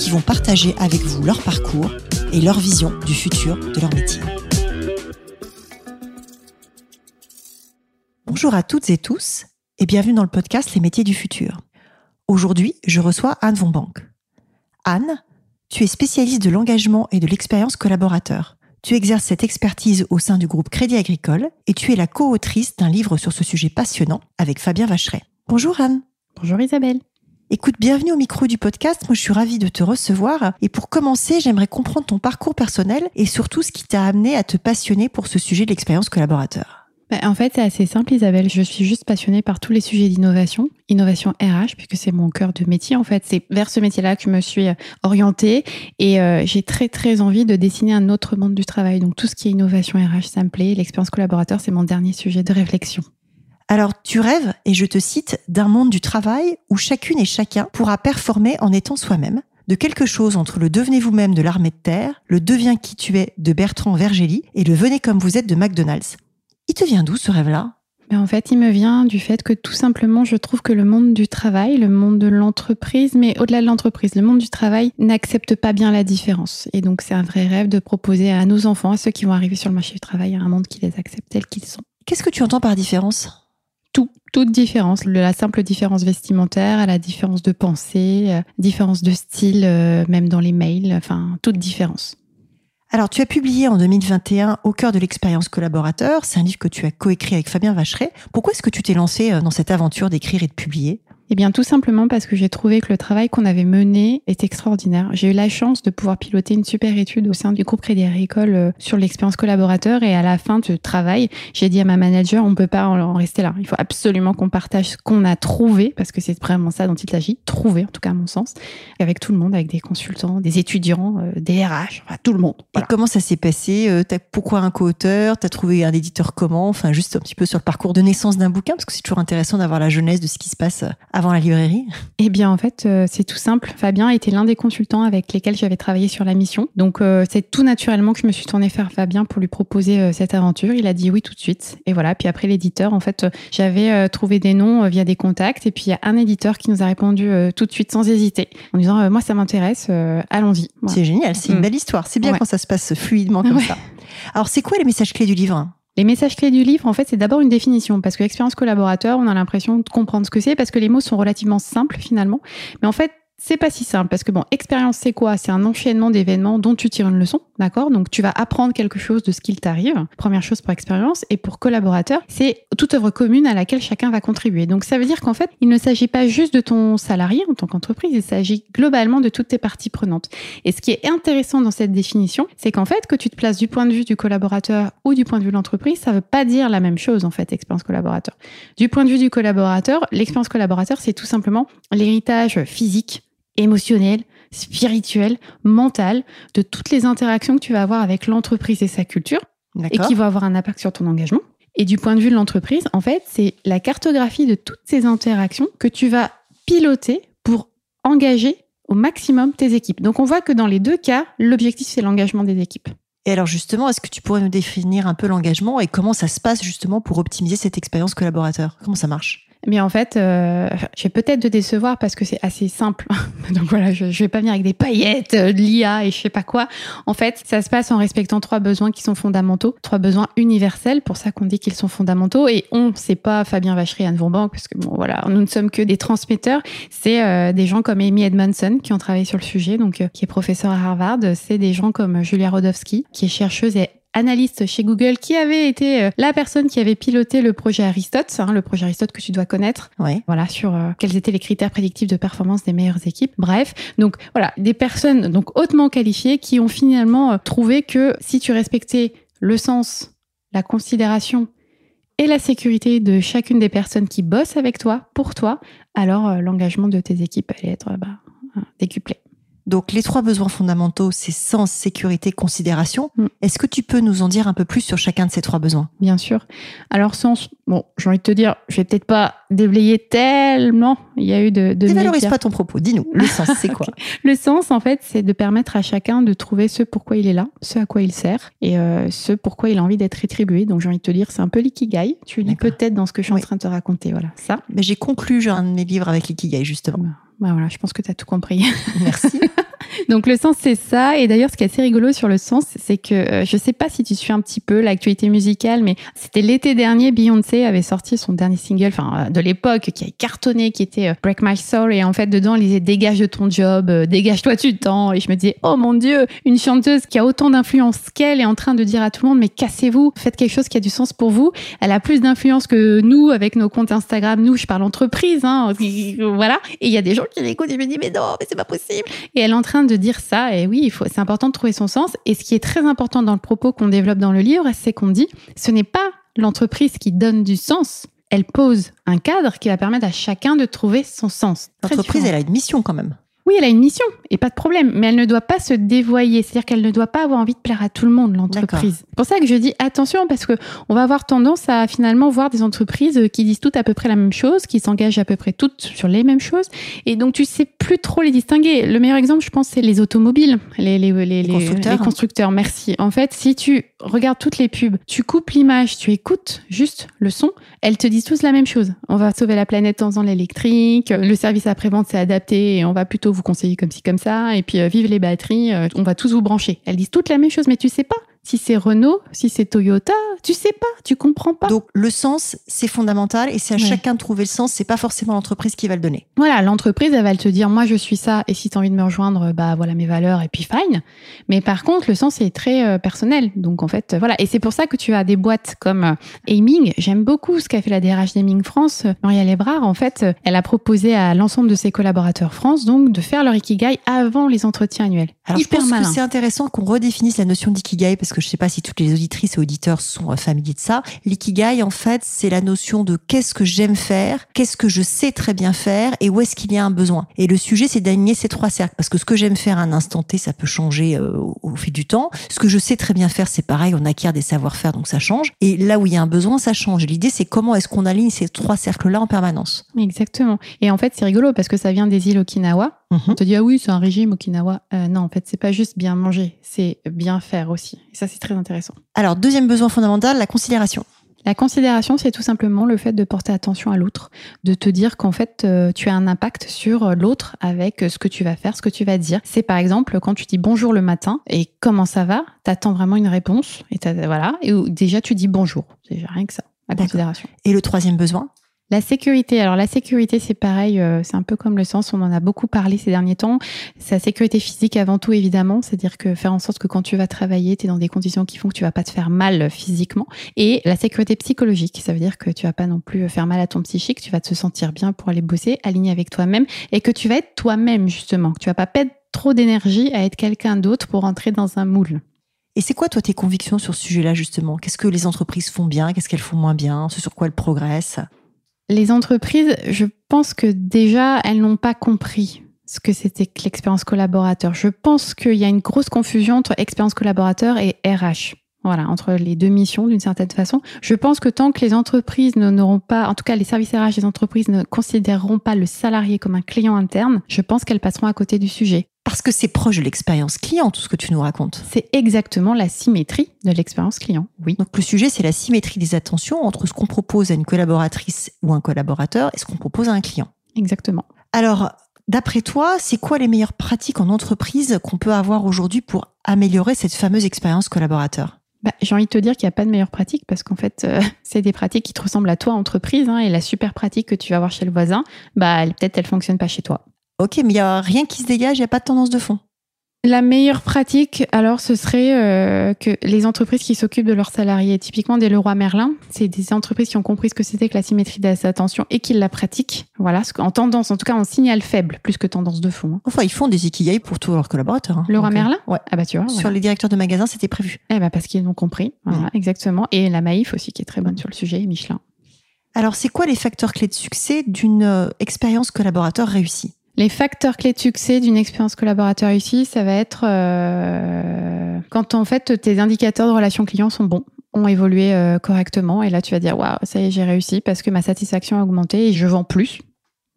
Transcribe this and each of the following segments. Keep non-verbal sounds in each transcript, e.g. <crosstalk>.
qui vont partager avec vous leur parcours et leur vision du futur de leur métier. Bonjour à toutes et tous et bienvenue dans le podcast Les métiers du futur. Aujourd'hui, je reçois Anne Von Bank. Anne, tu es spécialiste de l'engagement et de l'expérience collaborateur. Tu exerces cette expertise au sein du groupe Crédit Agricole et tu es la co-autrice d'un livre sur ce sujet passionnant avec Fabien Vacheret. Bonjour Anne. Bonjour Isabelle. Écoute, bienvenue au micro du podcast. Moi, je suis ravie de te recevoir. Et pour commencer, j'aimerais comprendre ton parcours personnel et surtout ce qui t'a amené à te passionner pour ce sujet de l'expérience collaborateur. Bah, en fait, c'est assez simple, Isabelle. Je suis juste passionnée par tous les sujets d'innovation, innovation RH, puisque c'est mon cœur de métier. En fait, c'est vers ce métier-là que je me suis euh, orientée et euh, j'ai très très envie de dessiner un autre monde du travail. Donc tout ce qui est innovation RH, ça me plaît. L'expérience collaborateur, c'est mon dernier sujet de réflexion. Alors, tu rêves, et je te cite, d'un monde du travail où chacune et chacun pourra performer en étant soi-même, de quelque chose entre le devenez vous-même de l'armée de terre, le deviens qui tu es de Bertrand Vergely et le venez comme vous êtes de McDonald's. Il te vient d'où ce rêve-là? Ben en fait, il me vient du fait que tout simplement, je trouve que le monde du travail, le monde de l'entreprise, mais au-delà de l'entreprise, le monde du travail n'accepte pas bien la différence. Et donc, c'est un vrai rêve de proposer à nos enfants, à ceux qui vont arriver sur le marché du travail, un monde qui les accepte tels qu'ils sont. Qu'est-ce que tu entends par différence? Toute différence, la simple différence vestimentaire à la différence de pensée, euh, différence de style, euh, même dans les mails, enfin, toute différence. Alors, tu as publié en 2021 Au cœur de l'expérience collaborateur. C'est un livre que tu as coécrit avec Fabien Vacheret. Pourquoi est-ce que tu t'es lancé euh, dans cette aventure d'écrire et de publier? Eh bien, tout simplement parce que j'ai trouvé que le travail qu'on avait mené est extraordinaire. J'ai eu la chance de pouvoir piloter une super étude au sein du groupe Crédit Agricole euh, sur l'expérience collaborateur et à la fin du travail, j'ai dit à ma manager, on peut pas en rester là. Il faut absolument qu'on partage ce qu'on a trouvé parce que c'est vraiment ça dont il s'agit, trouver en tout cas à mon sens, avec tout le monde, avec des consultants, des étudiants, euh, des RH, enfin, tout le monde. Et comment ça s'est passé euh, Pourquoi un co-auteur T'as trouvé un éditeur comment? Enfin, juste un petit peu sur le parcours de naissance d'un bouquin parce que c'est toujours intéressant d'avoir la jeunesse de ce qui se passe avant la librairie? Eh bien, en fait, euh, c'est tout simple. Fabien était l'un des consultants avec lesquels j'avais travaillé sur la mission. Donc, euh, c'est tout naturellement que je me suis tournée vers Fabien pour lui proposer euh, cette aventure. Il a dit oui tout de suite. Et voilà. Puis après, l'éditeur, en fait, j'avais trouvé des noms via des contacts. Et puis, il y a un éditeur qui nous a répondu tout de suite sans hésiter en disant moi, ça m'intéresse, allons-y. C'est génial. C'est une mm. belle histoire. C'est bien quand ça se passe fluidement comme ça. Alors, c'est quoi les messages clés du livre? Les messages clés du livre, en fait, c'est d'abord une définition, parce que l'expérience collaborateur, on a l'impression de comprendre ce que c'est, parce que les mots sont relativement simples finalement. Mais en fait, c'est pas si simple parce que bon, expérience c'est quoi? C'est un enchaînement d'événements dont tu tires une leçon, d'accord? Donc tu vas apprendre quelque chose de ce qu'il t'arrive. Première chose pour expérience et pour collaborateur, c'est toute œuvre commune à laquelle chacun va contribuer. Donc ça veut dire qu'en fait, il ne s'agit pas juste de ton salarié en tant qu'entreprise, il s'agit globalement de toutes tes parties prenantes. Et ce qui est intéressant dans cette définition, c'est qu'en fait, que tu te places du point de vue du collaborateur ou du point de vue de l'entreprise, ça veut pas dire la même chose en fait, expérience collaborateur. Du point de vue du collaborateur, l'expérience collaborateur, c'est tout simplement l'héritage physique émotionnel, spirituel, mental, de toutes les interactions que tu vas avoir avec l'entreprise et sa culture, et qui vont avoir un impact sur ton engagement. Et du point de vue de l'entreprise, en fait, c'est la cartographie de toutes ces interactions que tu vas piloter pour engager au maximum tes équipes. Donc on voit que dans les deux cas, l'objectif, c'est l'engagement des équipes. Et alors justement, est-ce que tu pourrais nous définir un peu l'engagement et comment ça se passe justement pour optimiser cette expérience collaborateur? Comment ça marche? Mais en fait, euh, je vais peut-être te décevoir parce que c'est assez simple. <laughs> Donc voilà, je, je vais pas venir avec des paillettes, euh, de l'IA et je sais pas quoi. En fait, ça se passe en respectant trois besoins qui sont fondamentaux, trois besoins universels. Pour ça qu'on dit qu'ils sont fondamentaux. Et on, c'est pas Fabien Vachery, Anne Vaubank, parce que bon, voilà, nous ne sommes que des transmetteurs. C'est euh, des gens comme Amy Edmondson qui ont travaillé sur le sujet, donc euh, qui est professeur à Harvard. C'est des gens comme Julia Rodowski, qui est chercheuse et analyste chez Google qui avait été euh, la personne qui avait piloté le projet Aristote, hein, le projet Aristote que tu dois connaître. Voilà, sur euh, quels étaient les critères prédictifs de performance des meilleures équipes. Bref, donc voilà, des personnes donc hautement qualifiées qui ont finalement euh, trouvé que si tu respectais le sens, la considération et la sécurité de chacune des personnes qui bossent avec toi, pour toi, alors l'engagement de tes équipes allait être bah, décuplé. Donc les trois besoins fondamentaux, c'est sens, sécurité, considération. Mm. Est-ce que tu peux nous en dire un peu plus sur chacun de ces trois besoins? Bien sûr. Alors sens, bon, j'ai envie de te dire, je vais peut-être pas déblayer tellement. Il y a eu de. de Dévalorise pas ton propos. Dis-nous, le sens, c'est <laughs> quoi? Le sens, en fait, c'est de permettre à chacun de trouver ce pourquoi il est là, ce à quoi il sert, et euh, ce pourquoi il a envie d'être rétribué. Donc j'ai envie de te dire, c'est un peu l'ikigai. Tu lis peut-être dans ce que je suis Oui. en train de te raconter. Voilà, ça. Mais J'ai conclu un de mes livres avec l'ikigai, justement. Bah voilà, je pense que tu as tout compris. Merci. <laughs> Donc le sens c'est ça. Et d'ailleurs ce qui est assez rigolo sur le sens c'est que euh, je sais pas si tu suis un petit peu l'actualité musicale mais c'était l'été dernier Beyoncé avait sorti son dernier single enfin euh, de l'époque qui a cartonné qui était euh, Break My Soul. Et en fait dedans il disait dégage de ton job euh, dégage-toi du temps. Et je me disais oh mon dieu une chanteuse qui a autant d'influence qu'elle est en train de dire à tout le monde mais cassez-vous faites quelque chose qui a du sens pour vous. Elle a plus d'influence que nous avec nos comptes Instagram. Nous je parle entreprise hein, <laughs> voilà. Et il y a des gens qui l'écoutent et je me dis mais non mais c'est pas possible. Et elle est de dire ça. Et oui, il faut, c'est important de trouver son sens. Et ce qui est très important dans le propos qu'on développe dans le livre, c'est qu'on dit, ce n'est pas l'entreprise qui donne du sens. Elle pose un cadre qui va permettre à chacun de trouver son sens. L'entreprise, elle a une mission quand même. Oui, elle a une mission et pas de problème, mais elle ne doit pas se dévoyer. C'est-à-dire qu'elle ne doit pas avoir envie de plaire à tout le monde, l'entreprise. C'est pour ça que je dis attention parce que on va avoir tendance à finalement voir des entreprises qui disent toutes à peu près la même chose, qui s'engagent à peu près toutes sur les mêmes choses, et donc tu sais plus trop les distinguer. Le meilleur exemple, je pense, c'est les automobiles, les, les, les, les- constructeurs. les constructeurs. Merci. En fait, si tu regardes toutes les pubs, tu coupes l'image, tu écoutes juste le son, elles te disent tous la même chose. On va sauver la planète en faisant l'électrique, le service après-vente s'est adapté et on va plutôt vous conseiller comme ci, comme ça, et puis euh, vive les batteries, euh, on va tous vous brancher. Elles disent toutes la même chose, mais tu sais pas si c'est Renault, si c'est Toyota, tu sais pas, tu comprends pas. Donc le sens, c'est fondamental et c'est à Ouais. chacun de trouver le sens. C'est pas forcément l'entreprise qui va le donner. Voilà, l'entreprise, elle va te dire, moi, je suis ça, et si tu as envie de me rejoindre, bah voilà mes valeurs, et puis fine. Mais par contre, le sens est très euh, personnel. Donc, en fait, euh, voilà. Et c'est pour ça que tu as des boîtes comme euh, Aiming. J'aime beaucoup ce qu'a fait la DRH d'Aiming France. Euh, Maria Lebrard, en fait, elle a proposé à l'ensemble de ses collaborateurs France, donc, de faire leur Ikigai avant les entretiens annuels. Alors Hyper je pense malin. que c'est intéressant qu'on redéfinisse la notion d'ikigai parce que je sais pas si toutes les auditrices et auditeurs sont euh, familiers de ça. L'ikigai, en fait, c'est la notion de qu'est-ce que j'aime faire, qu'est-ce que je sais très bien faire et où est-ce qu'il y a un besoin. Et le sujet, c'est d'aligner ces trois cercles parce que ce que j'aime faire à un instant T, ça peut changer euh, au, au fil du temps. Ce que je sais très bien faire, c'est pareil, on acquiert des savoir-faire, donc ça change. Et là où il y a un besoin, ça change. L'idée, c'est comment est-ce qu'on aligne ces trois cercles-là en permanence. Exactement. Et en fait, c'est rigolo parce que ça vient des îles Okinawa. Mhm. On te dit, ah oui, c'est un régime Okinawa. Euh, non, en fait, c'est pas juste bien manger, c'est bien faire aussi. Et ça, c'est très intéressant. Alors, deuxième besoin fondamental, la considération. La considération, c'est tout simplement le fait de porter attention à l'autre, de te dire qu'en fait, euh, tu as un impact sur l'autre avec ce que tu vas faire, ce que tu vas dire. C'est par exemple quand tu dis bonjour le matin et comment ça va, t'attends vraiment une réponse et t'as- voilà, et déjà tu dis bonjour. Déjà rien que ça, la considération. Et le troisième besoin La sécurité. Alors la sécurité, c'est pareil, euh, c'est un peu comme le sens. On en a beaucoup parlé ces derniers temps. C'est la sécurité physique avant tout, évidemment. C'est-à-dire que faire en sorte que quand tu vas travailler, tu es dans des conditions qui font que tu vas pas te faire mal physiquement. Et la sécurité psychologique, ça veut dire que tu vas pas non plus faire mal à ton psychique. Tu vas te sentir bien pour aller bosser, aligné avec toi-même, et que tu vas être toi-même justement. Que tu vas pas perdre trop d'énergie à être quelqu'un d'autre pour entrer dans un moule. Et c'est quoi, toi, tes convictions sur ce sujet-là, justement? Qu'est-ce que les entreprises font bien? Qu'est-ce qu'elles font moins bien? Ce sur quoi elles progressent? Les entreprises, je pense que déjà, elles n'ont pas compris ce que c'était que l'expérience collaborateur. Je pense qu'il y a une grosse confusion entre expérience collaborateur et RH. Voilà, entre les deux missions d'une certaine façon. Je pense que tant que les entreprises ne- n'auront pas, en tout cas les services RH des entreprises ne considéreront pas le salarié comme un client interne, je pense qu'elles passeront à côté du sujet. Parce que c'est proche de l'expérience client, tout ce que tu nous racontes. C'est exactement la symétrie de l'expérience client. Oui. Donc le sujet, c'est la symétrie des attentions entre ce qu'on propose à une collaboratrice ou un collaborateur et ce qu'on propose à un client. Exactement. Alors, d'après toi, c'est quoi les meilleures pratiques en entreprise qu'on peut avoir aujourd'hui pour améliorer cette fameuse expérience collaborateur? Bah, j'ai envie de te dire qu'il n'y a pas de meilleure pratique parce qu'en fait, euh, <laughs> c'est des pratiques qui te ressemblent à toi, entreprise, hein, et la super pratique que tu vas avoir chez le voisin, bah, peut-être elle fonctionne pas chez toi. Ok, mais il n'y a rien qui se dégage, il n'y a pas de tendance de fond. La meilleure pratique, alors, ce serait euh, que les entreprises qui s'occupent de leurs salariés, typiquement des Leroy Merlin, c'est des entreprises qui ont compris ce que c'était que la symétrie des attentions et qui la pratiquent. Voilà, en tendance, en tout cas en signal faible, plus que tendance de fond. hein. Enfin, ils font des ikigai pour tous leurs collaborateurs. hein. Leroy Donc, euh, Merlin? Ouais. Ah bah tu vois. Sur voilà. les directeurs de magasins, c'était prévu. Eh bah parce qu'ils l'ont compris. Voilà, exactement. Et la Maïf aussi, qui est très bonne sur le sujet, et Michelin. Alors, c'est quoi les facteurs clés de succès d'une euh, expérience collaborateur réussie? Les facteurs clés de succès d'une expérience collaborateur ici, ça va être euh, quand en fait tes indicateurs de relation client sont bons ont évolué euh, correctement et là tu vas dire waouh ça y est j'ai réussi parce que ma satisfaction a augmenté et je vends plus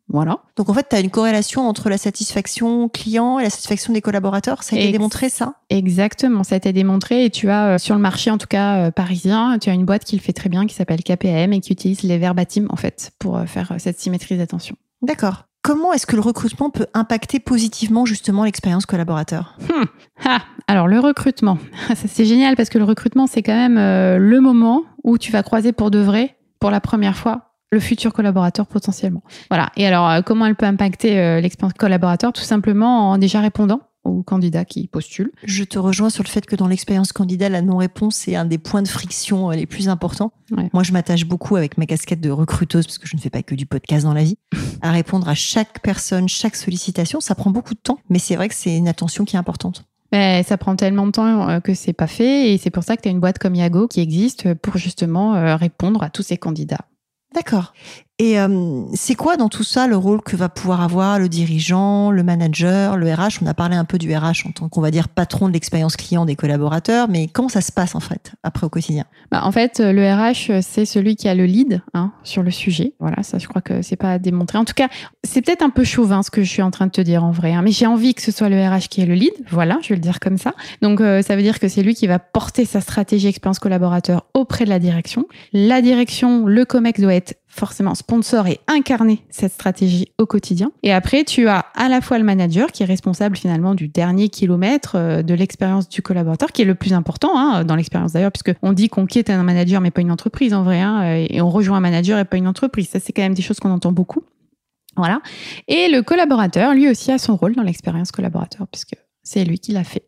voilà. Donc en fait, tu as une corrélation entre la satisfaction client et la satisfaction des collaborateurs. Ça a été démontré ça? Exactement, ça a été démontré et tu as euh, sur le marché en tout cas euh, parisien, tu as une boîte qui le fait très bien qui s'appelle KPM et qui utilise les verbatim en fait pour euh, faire cette symétrie d'attention. D'accord. Comment est-ce que le recrutement peut impacter positivement justement l'expérience collaborateur? Hmm. ah, Alors le recrutement, <laughs> c'est génial parce que le recrutement c'est quand même le moment où tu vas croiser pour de vrai pour la première fois le futur collaborateur potentiellement. Voilà. Et alors, euh, comment elle peut impacter euh, l'expérience collaborateur? Tout simplement en déjà répondant aux candidats qui postulent. Je te rejoins sur le fait que dans l'expérience candidat, la non-réponse est un des points de friction euh, les plus importants. Moi, je m'attache beaucoup avec ma casquette de recruteuse, parce que je ne fais pas que du podcast dans la vie, <laughs> à répondre à chaque personne, chaque sollicitation. Ça prend beaucoup de temps, mais c'est vrai que c'est une attention qui est importante. Mais ça prend tellement de temps que c'est pas fait et c'est pour ça que tu as une boîte comme Yago qui existe pour justement répondre à tous ces candidats. D'accord. Et euh, c'est quoi dans tout ça le rôle que va pouvoir avoir le dirigeant, le manager, le RH On a parlé un peu du RH en tant qu'on va dire patron de l'expérience client des collaborateurs, mais comment ça se passe en fait après au quotidien? Bah, En fait, le RH c'est celui qui a le lead hein, sur le sujet. Voilà, ça je crois que c'est pas à démontrer. En tout cas, c'est peut-être un peu chauvin ce que je suis en train de te dire en vrai, hein, mais j'ai envie que ce soit le RH qui ait le lead. Voilà, je vais le dire comme ça. Donc euh, ça veut dire que c'est lui qui va porter sa stratégie expérience collaborateur auprès de la direction. La direction, le COMEX doit être forcément sponsor et incarner cette stratégie au quotidien. Et après, tu as à la fois le manager qui est responsable finalement du dernier kilomètre euh, de l'expérience du collaborateur, qui est le plus important hein, dans l'expérience d'ailleurs, puisque on dit qu'on quitte un manager mais pas une entreprise en vrai, hein, et on rejoint un manager et pas une entreprise. Ça, c'est quand même des choses qu'on entend beaucoup. Voilà. Et le collaborateur, lui aussi, a son rôle dans l'expérience collaborateur, puisque c'est lui qui l'a fait.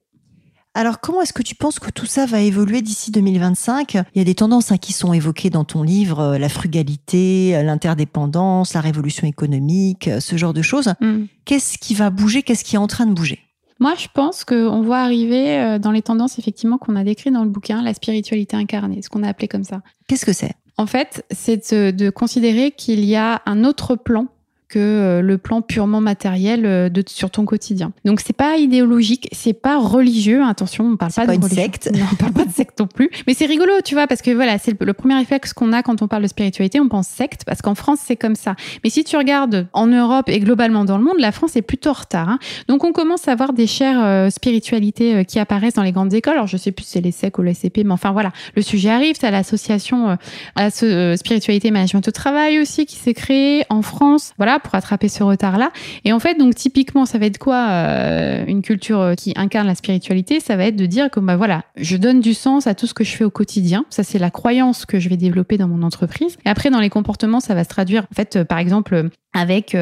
Alors, comment est-ce que tu penses que tout ça va évoluer d'ici 2025 Il y a des tendances hein, qui sont évoquées dans ton livre, euh, la frugalité, euh, l'interdépendance, la révolution économique, euh, ce genre de choses. Mm. Qu'est-ce qui va bouger? Qu'est-ce qui est en train de bouger? Moi, je pense qu'on voit arriver dans les tendances effectivement qu'on a décrites dans le bouquin, la spiritualité incarnée, ce qu'on a appelé comme ça. Qu'est-ce que c'est? En fait, c'est de, considérer qu'il y a un autre plan que euh, le plan purement matériel euh, de, sur ton quotidien. Donc c'est pas idéologique, c'est pas religieux. Attention, on parle pas, de secte. <laughs> Non, on parle pas de secte non plus. Mais c'est rigolo, tu vois, parce que voilà, c'est le, premier effet qu'on a quand on parle de spiritualité, on pense secte, parce qu'en France c'est comme ça. Mais si tu regardes en Europe et globalement dans le monde, la France est plutôt en retard. Hein. Donc on commence à avoir des chères euh, spiritualités qui apparaissent dans les grandes écoles. Alors je sais plus si c'est les SEC ou les SCP, mais enfin voilà, le sujet arrive. C'est l'association à ce, spiritualité management au travail aussi qui s'est créée en France. Voilà pour rattraper ce retard-là. Et en fait, donc typiquement, ça va être quoi euh, une culture euh, qui incarne la spiritualité? Ça va être de dire que bah voilà, je donne du sens à tout ce que je fais au quotidien. Ça, c'est la croyance que je vais développer dans mon entreprise. Et après, dans les comportements, ça va se traduire en fait, euh, par exemple, avec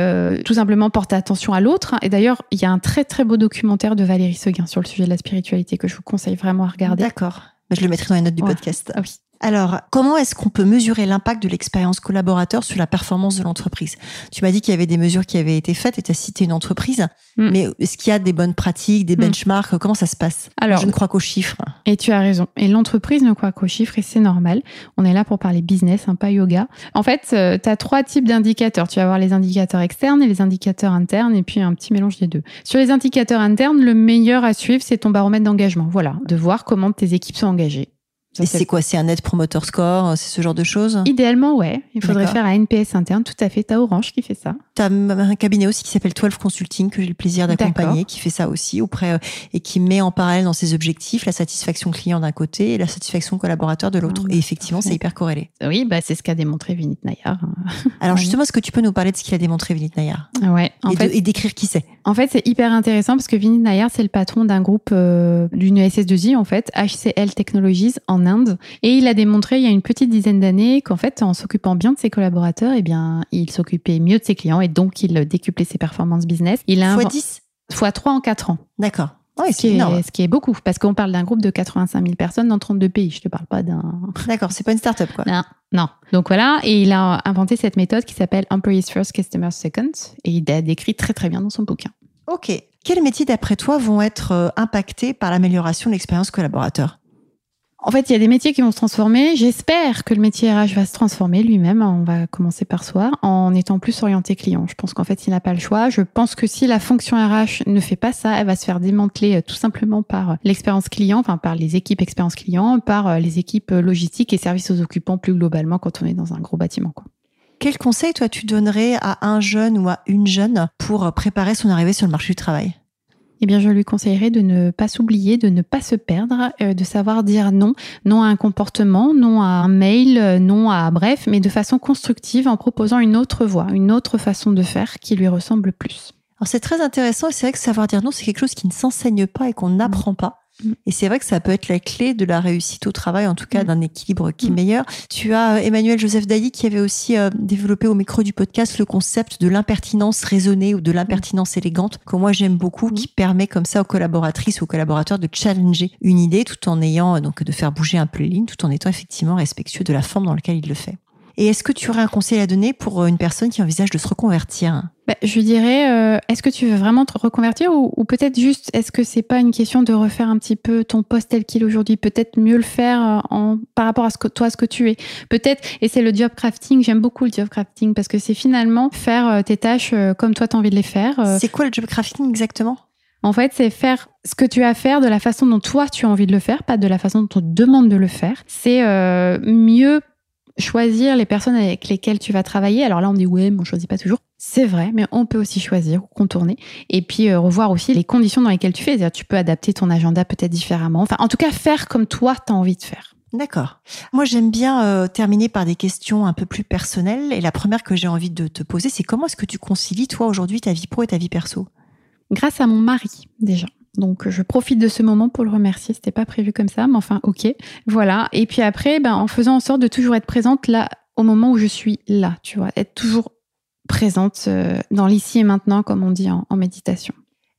tout simplement porter attention à l'autre. Et d'ailleurs, il y a un très très beau documentaire de Valérie Seguin sur le sujet de la spiritualité que je vous conseille vraiment à regarder. D'accord. Bah, je le mettrai dans les notes du podcast. Ah oui. Alors, comment est-ce qu'on peut mesurer l'impact de l'expérience collaborateur sur la performance de l'entreprise? Tu m'as dit qu'il y avait des mesures qui avaient été faites et tu as cité une entreprise, mm. mais est-ce qu'il y a des bonnes pratiques, des mm. benchmarks? Comment ça se passe? Alors, Je ne crois qu'aux chiffres. Et tu as raison. Et l'entreprise ne croit qu'aux chiffres et c'est normal. On est là pour parler business, hein, pas yoga. En fait, euh, tu as trois types d'indicateurs. Tu vas avoir les indicateurs externes et les indicateurs internes et puis un petit mélange des deux. Sur les indicateurs internes, le meilleur à suivre, c'est ton baromètre d'engagement. Voilà, de voir comment tes équipes sont engagées. Et c'est quoi C'est un net promoter score C'est ce genre de choses Idéalement, ouais. Il faudrait faire un NPS interne, tout à fait. T'as Orange qui fait ça. T'as un cabinet aussi qui s'appelle 12 Consulting, que j'ai le plaisir d'accompagner, qui fait ça aussi auprès euh, et qui met en parallèle dans ses objectifs la satisfaction client d'un côté et la satisfaction collaborateur de l'autre. Ah, et effectivement, c'est hyper corrélé. Oui, bah, c'est ce qu'a démontré Vinit Nayar. <laughs> Alors justement, est-ce que tu peux nous parler de ce qu'il a démontré Vinit Nayar Ouais. En et, fait, et décrire qui c'est? En fait, c'est hyper intéressant parce que Vinit Nayar, c'est le patron d'un groupe euh, d'une SS2I, en fait, HCL Technologies en Inde. Et il a démontré il y a une petite dizaine d'années qu'en fait, en s'occupant bien de ses collaborateurs, eh bien, il s'occupait mieux de ses clients et donc il décuplait ses performances business. Il a fois 10 Fois 3 en 4 ans. D'accord. ce, qui est, ce, qui est, beaucoup, parce qu'on parle d'un groupe de 85 000 personnes dans 32 pays. Je te parle pas d'un. <laughs> D'accord, c'est pas une start-up, quoi. Non, non. Donc voilà, et il a inventé cette méthode qui s'appelle Employees First, Customers Second, et il a décrit très très bien dans son bouquin. Ok. Quels métiers, d'après toi, vont être euh, impactés par l'amélioration de l'expérience collaborateur? En fait, il y a des métiers qui vont se transformer. J'espère que le métier RH va se transformer lui-même. On va commencer par soi en étant plus orienté client. Je pense qu'en fait, il n'a pas le choix. Je pense que si la fonction RH ne fait pas ça, elle va se faire démanteler euh, tout simplement par euh, l'expérience client, enfin par les équipes expérience client, par euh, les équipes logistiques et services aux occupants plus globalement quand on est dans un gros bâtiment. Quoi. Quel conseil, toi, tu donnerais à un jeune ou à une jeune pour préparer son arrivée sur le marché du travail? Eh bien, je lui conseillerais de ne pas s'oublier, de ne pas se perdre, euh, de savoir dire non, non à un comportement, non à un mail, euh, non à bref, mais de façon constructive en proposant une autre voie, une autre façon de faire qui lui ressemble plus. Alors c'est très intéressant et c'est vrai que savoir dire non, c'est quelque chose qui ne s'enseigne pas et qu'on n'apprend pas. Mm. Et c'est vrai que ça peut être la clé de la réussite au travail, en tout cas mm. d'un équilibre qui est mm. meilleur. Tu as euh, Emmanuel Joseph Daly qui avait aussi euh, développé au micro du podcast le concept de l'impertinence raisonnée ou de l'impertinence élégante, que moi j'aime beaucoup, qui permet comme ça aux collaboratrices ou aux collaborateurs de challenger une idée tout en ayant, euh, donc de faire bouger un peu les lignes, tout en étant effectivement respectueux de la forme dans laquelle il le fait. Et est-ce que tu aurais un conseil à donner pour une personne qui envisage de se reconvertir? Bah, Je dirais, euh, est-ce que tu veux vraiment te reconvertir ou, peut-être juste, est-ce que c'est pas une question de refaire un petit peu ton poste tel qu'il est aujourd'hui? Peut-être mieux le faire euh, en, par rapport à ce que toi, ce que tu es. Peut-être, et c'est le job crafting, j'aime beaucoup le job crafting parce que c'est finalement faire euh, tes tâches comme toi tu as envie de les faire. C'est quoi le job crafting exactement? En fait, c'est faire ce que tu as à faire de la façon dont toi tu as envie de le faire, pas de la façon dont on te demande de le faire. C'est mieux choisir les personnes avec lesquelles tu vas travailler. Alors là, on dit ouais, mais on choisit pas toujours. C'est vrai, mais on peut aussi choisir ou contourner. Et puis euh, revoir aussi les conditions dans lesquelles tu fais. C'est-à-dire, tu peux adapter ton agenda peut-être différemment. Enfin, en tout cas, faire comme toi, tu as envie de faire. D'accord. Moi, j'aime bien euh, terminer par des questions un peu plus personnelles. Et la première que j'ai envie de te poser, c'est comment est-ce que tu concilies, toi, aujourd'hui, ta vie pro et ta vie perso? Grâce à mon mari, déjà. Donc je profite de ce moment pour le remercier. C'était pas prévu comme ça, mais enfin ok. Voilà. Et puis après, ben, en faisant en sorte de toujours être présente là au moment où je suis là, tu vois, être toujours présente euh, dans l'ici et maintenant, comme on dit en méditation.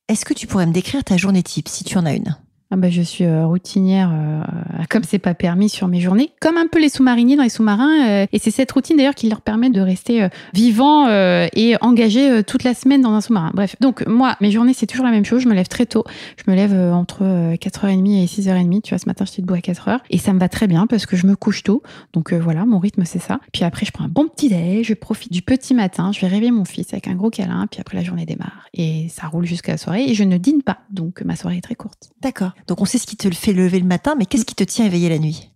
Est-ce que tu pourrais me décrire ta journée type, si tu en as une? Ah bah, je suis euh, routinière euh, <laughs> comme c'est pas permis sur mes journées, comme un peu les sous-mariniers dans les sous-marins. Euh, et c'est cette routine d'ailleurs qui leur permet de rester vivants et engagés toute la semaine dans un sous-marin. Bref, donc moi, mes journées, c'est toujours la même chose. Je me lève très tôt. Je me lève entre 4h30 et 6h30. Tu vois, ce matin, j'étais debout à 4h. Et ça me va très bien parce que je me couche tôt. Donc voilà, mon rythme, c'est ça. Puis après, je prends un bon petit déj, je profite du petit matin, je vais réveiller mon fils avec un gros câlin. Puis après, la journée démarre. Et ça roule jusqu'à la soirée. Et je ne dîne pas. Donc ma soirée est très courte. D'accord. Donc on sait ce qui te le fait lever le matin, mais qu'est-ce qui te tient éveillé la nuit?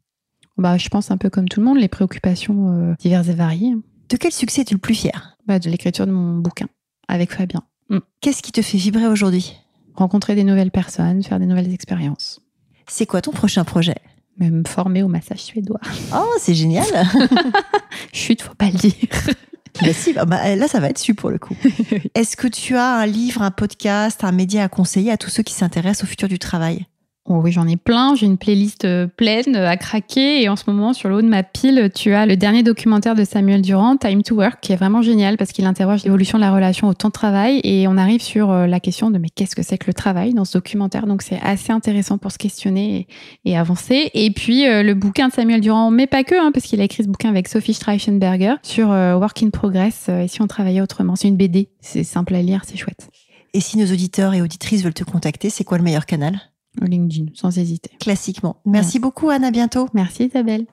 Bah, Je pense un peu comme tout le monde, les préoccupations euh, diverses et variées. De quel succès es-tu le plus fier? Bah, De l'écriture de mon bouquin avec Fabien. Mm. Qu'est-ce qui te fait vibrer aujourd'hui? Rencontrer des nouvelles personnes, faire des nouvelles expériences. C'est quoi ton prochain projet? Me former au massage suédois. Oh, c'est génial <laughs> <laughs> Chut, faut pas le dire. Bah, bah, là, ça va être su pour le coup. <laughs> Est-ce que tu as un livre, un podcast, un média à conseiller à tous ceux qui s'intéressent au futur du travail? Oh oui, j'en ai plein. J'ai une playlist euh, pleine euh, à craquer. Et en ce moment, sur le haut de ma pile, tu as le dernier documentaire de Samuel Durand, Time to Work, qui est vraiment génial parce qu'il interroge l'évolution de la relation au temps de travail. Et on arrive sur euh, la question de mais qu'est-ce que c'est que le travail dans ce documentaire? Donc c'est assez intéressant pour se questionner et, avancer. Et puis le bouquin de Samuel Durand, mais pas que, hein, parce qu'il a écrit ce bouquin avec Sophie Streichenberger sur Work in Progress et si on travaillait autrement. C'est une BD. C'est simple à lire, c'est chouette. Et si nos auditeurs et auditrices veulent te contacter, c'est quoi le meilleur canal? LinkedIn, sans hésiter. Classiquement. Merci beaucoup, Anne. À bientôt. Merci, Isabelle.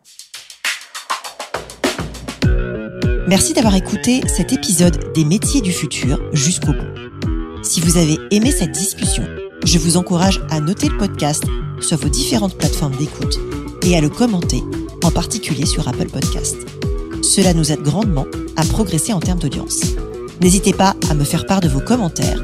Merci d'avoir écouté cet épisode des métiers du futur jusqu'au bout. Si vous avez aimé cette discussion, je vous encourage à noter le podcast sur vos différentes plateformes d'écoute et à le commenter, en particulier sur Apple Podcast. Cela nous aide grandement à progresser en termes d'audience. N'hésitez pas à me faire part de vos commentaires